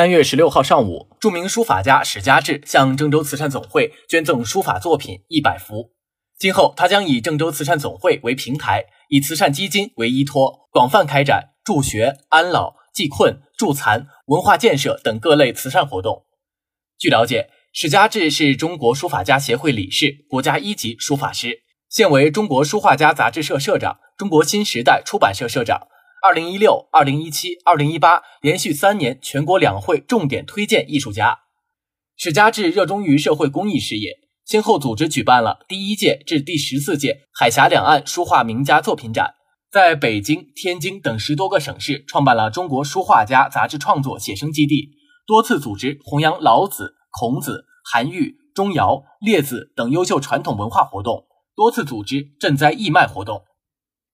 三月十六号上午，著名书法家史家志向郑州慈善总会捐赠书法作品一百幅。今后，他将以郑州慈善总会为平台，以慈善基金为依托，广泛开展助学、安老、济困、助残、文化建设等各类慈善活动。据了解，史家志是中国书法家协会理事，国家一级书法师，现为中国书画家杂志社社长、中国新时代出版社社长。二零一六、二零一七、二零一八连续三年全国两会重点推荐艺术家。史家志热衷于社会公益事业，先后组织举办了第一届至第十四届海峡两岸书画名家作品展，在北京、天津等十多个省市创办了中国书画家杂志创作写生基地，多次组织弘扬老子、孔子、韩愈、钟繇、列子等优秀传统文化活动，多次组织赈灾义卖活动。